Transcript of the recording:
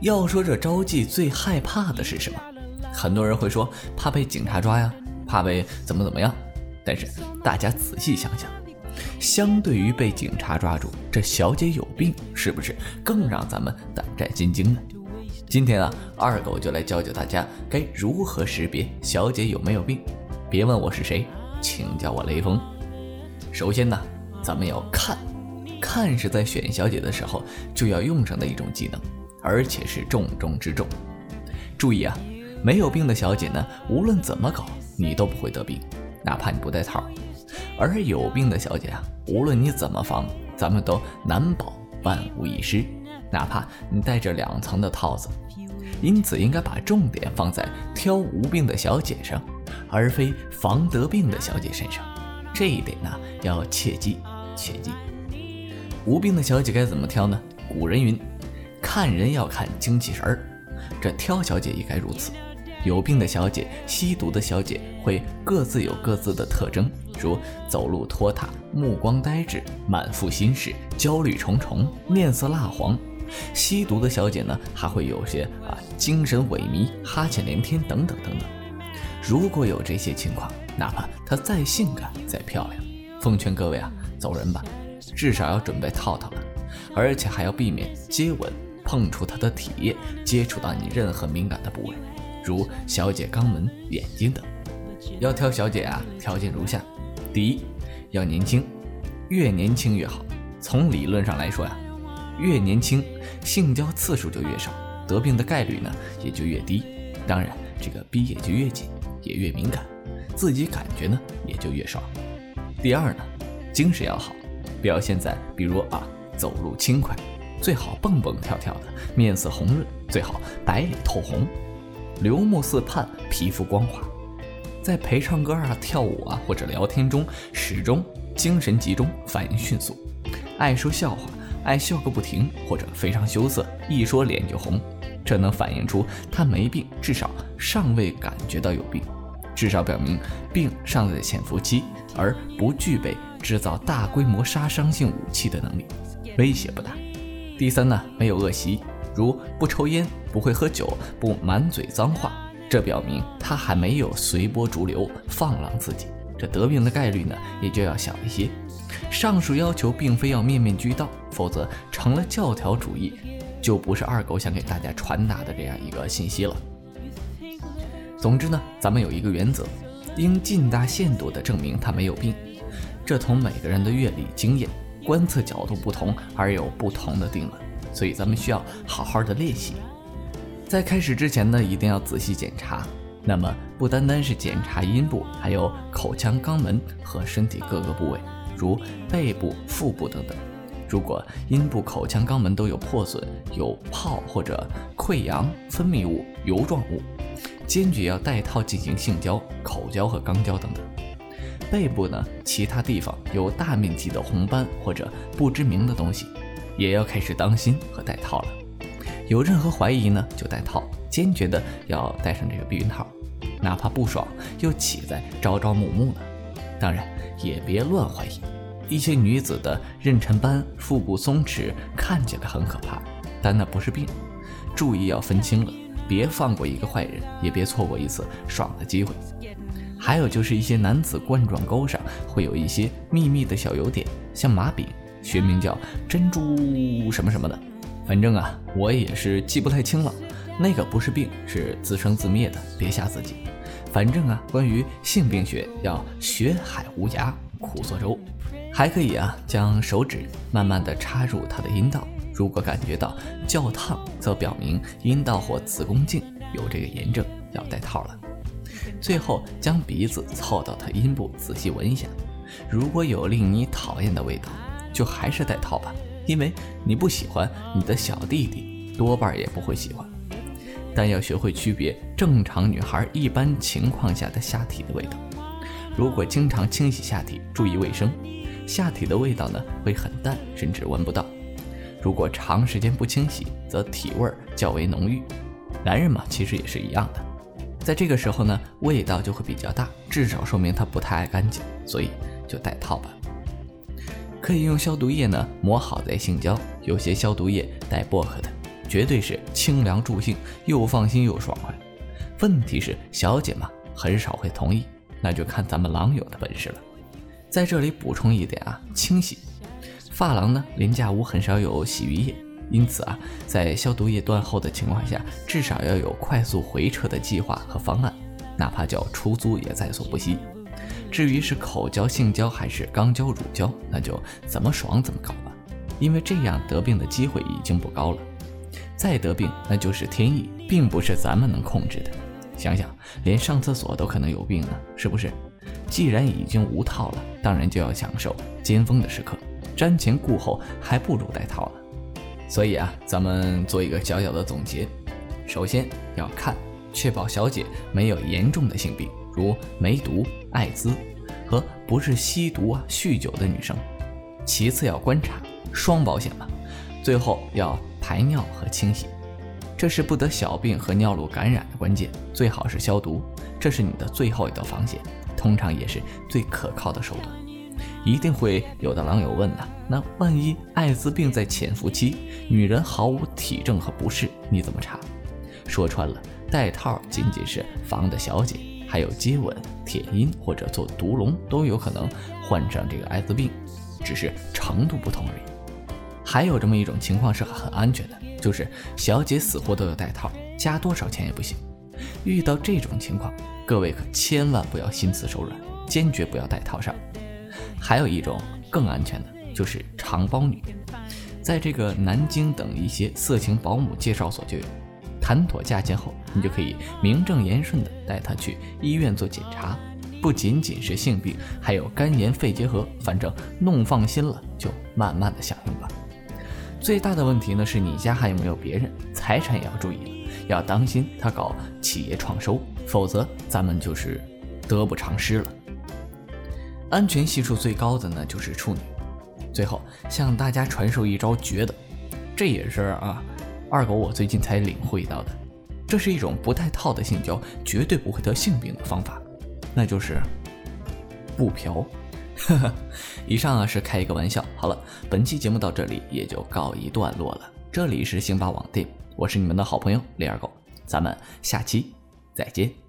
要说这招妓最害怕的是什么？很多人会说怕被警察抓呀，怕被怎么怎么样。但是大家仔细想想，相对于被警察抓住，这小姐有病是不是更让咱们胆战心惊呢？今天啊，二狗就来教教大家该如何识别小姐有没有病。别问我是谁，请叫我雷锋。首先呢，咱们要看，看是在选小姐的时候就要用上的一种技能，而且是重中之重。注意啊，没有病的小姐呢，无论怎么搞，你都不会得病，哪怕你不戴套；而有病的小姐啊，无论你怎么防，咱们都难保万无一失，哪怕你戴着两层的套子。因此，应该把重点放在挑无病的小姐上，而非防得病的小姐身上。这一点呢，要切记，切记。无病的小姐该怎么挑呢？古人云：“看人要看精气神儿。”这挑小姐也该如此。有病的小姐、吸毒的小姐会各自有各自的特征，如走路拖沓、目光呆滞、满腹心事、焦虑重重、面色蜡黄。吸毒的小姐呢，还会有些啊精神萎靡、哈欠连天等等等等。如果有这些情况，哪怕她再性感再漂亮，奉劝各位啊，走人吧，至少要准备套套了，而且还要避免接吻、碰触她的体液、接触到你任何敏感的部位，如小姐肛门、眼睛等。要挑小姐啊，条件如下：第一，要年轻，越年轻越好。从理论上来说呀，越年轻，性交次数就越少，得病的概率呢也就越低，当然这个逼也就越紧，也越敏感。自己感觉呢也就越爽。第二呢，精神要好，表现在比如啊走路轻快，最好蹦蹦跳跳的，面色红润，最好白里透红，流目似盼，皮肤光滑，在陪唱歌啊、跳舞啊或者聊天中始终精神集中，反应迅速，爱说笑话，爱笑个不停，或者非常羞涩，一说脸就红，这能反映出他没病，至少尚未感觉到有病。至少表明病尚在潜伏期，而不具备制造大规模杀伤性武器的能力，威胁不大。第三呢，没有恶习，如不抽烟、不会喝酒、不满嘴脏话，这表明他还没有随波逐流、放浪自己，这得病的概率呢也就要小一些。上述要求并非要面面俱到，否则成了教条主义，就不是二狗想给大家传达的这样一个信息了。总之呢，咱们有一个原则，应尽大限度地证明他没有病。这同每个人的阅历、经验、观测角度不同而有不同的定论，所以咱们需要好好的练习。在开始之前呢，一定要仔细检查。那么不单单是检查阴部，还有口腔、肛门和身体各个部位，如背部、腹部等等。如果阴部、口腔、肛门都有破损、有泡或者溃疡、分泌物、油状物。坚决要戴套进行性交、口交和肛交等等。背部呢，其他地方有大面积的红斑或者不知名的东西，也要开始当心和戴套了。有任何怀疑呢，就戴套，坚决的要戴上这个避孕套，哪怕不爽又岂在朝朝暮暮呢？当然也别乱怀疑。一些女子的妊娠斑、腹部松弛看起来很可怕，但那不是病，注意要分清了。别放过一个坏人，也别错过一次爽的机会。还有就是一些男子冠状沟上会有一些密密的小油点，像麻饼，学名叫珍珠什么什么的。反正啊，我也是记不太清了。那个不是病，是自生自灭的，别吓自己。反正啊，关于性病学要学海无涯苦作舟。还可以啊，将手指慢慢的插入他的阴道。如果感觉到较烫，则表明阴道或子宫颈有这个炎症，要戴套了。最后将鼻子凑到他阴部，仔细闻一下，如果有令你讨厌的味道，就还是戴套吧，因为你不喜欢，你的小弟弟多半也不会喜欢。但要学会区别正常女孩一般情况下的下体的味道。如果经常清洗下体，注意卫生，下体的味道呢会很淡，甚至闻不到。如果长时间不清洗，则体味较为浓郁。男人嘛，其实也是一样的。在这个时候呢，味道就会比较大，至少说明他不太爱干净，所以就戴套吧。可以用消毒液呢抹好再性交，有些消毒液带薄荷的，绝对是清凉助兴，又放心又爽快。问题是小姐嘛，很少会同意，那就看咱们狼友的本事了。在这里补充一点啊，清洗发廊呢，廉价屋很少有洗浴液，因此啊，在消毒液断后的情况下，至少要有快速回撤的计划和方案，哪怕叫出租也在所不惜。至于是口交、性交还是肛交、乳交，那就怎么爽怎么搞吧，因为这样得病的机会已经不高了。再得病，那就是天意，并不是咱们能控制的。想想，连上厕所都可能有病呢，是不是？既然已经无套了，当然就要享受尖峰的时刻，瞻前顾后，还不如带套呢。所以啊，咱们做一个小小的总结：首先要看，确保小姐没有严重的性病，如梅毒、艾滋和不是吸毒啊、酗酒的女生；其次要观察，双保险嘛；最后要排尿和清洗。这是不得小病和尿路感染的关键，最好是消毒，这是你的最后一道防线，通常也是最可靠的手段。一定会有的狼友问了，那万一艾滋病在潜伏期，女人毫无体征和不适，你怎么查？说穿了，戴套仅仅是防的小姐，还有接吻、舔阴或者做毒龙都有可能患上这个艾滋病，只是程度不同而已。还有这么一种情况是很安全的，就是小姐死活都要戴套，加多少钱也不行。遇到这种情况，各位可千万不要心慈手软，坚决不要戴套上。还有一种更安全的，就是长包女，在这个南京等一些色情保姆介绍所就有。谈妥价钱后，你就可以名正言顺的带她去医院做检查，不仅仅是性病，还有肝炎、肺结核，反正弄放心了，就慢慢的享用吧。最大的问题呢，是你家还有没有别人？财产也要注意了，要当心他搞企业创收，否则咱们就是得不偿失了。安全系数最高的呢，就是处女。最后向大家传授一招绝的，这也是啊，二狗我最近才领会到的，这是一种不带套的性交绝对不会得性病的方法，那就是不嫖。呵呵，以上啊是开一个玩笑。好了，本期节目到这里也就告一段落了。这里是星巴网店，我是你们的好朋友李二狗，咱们下期再见。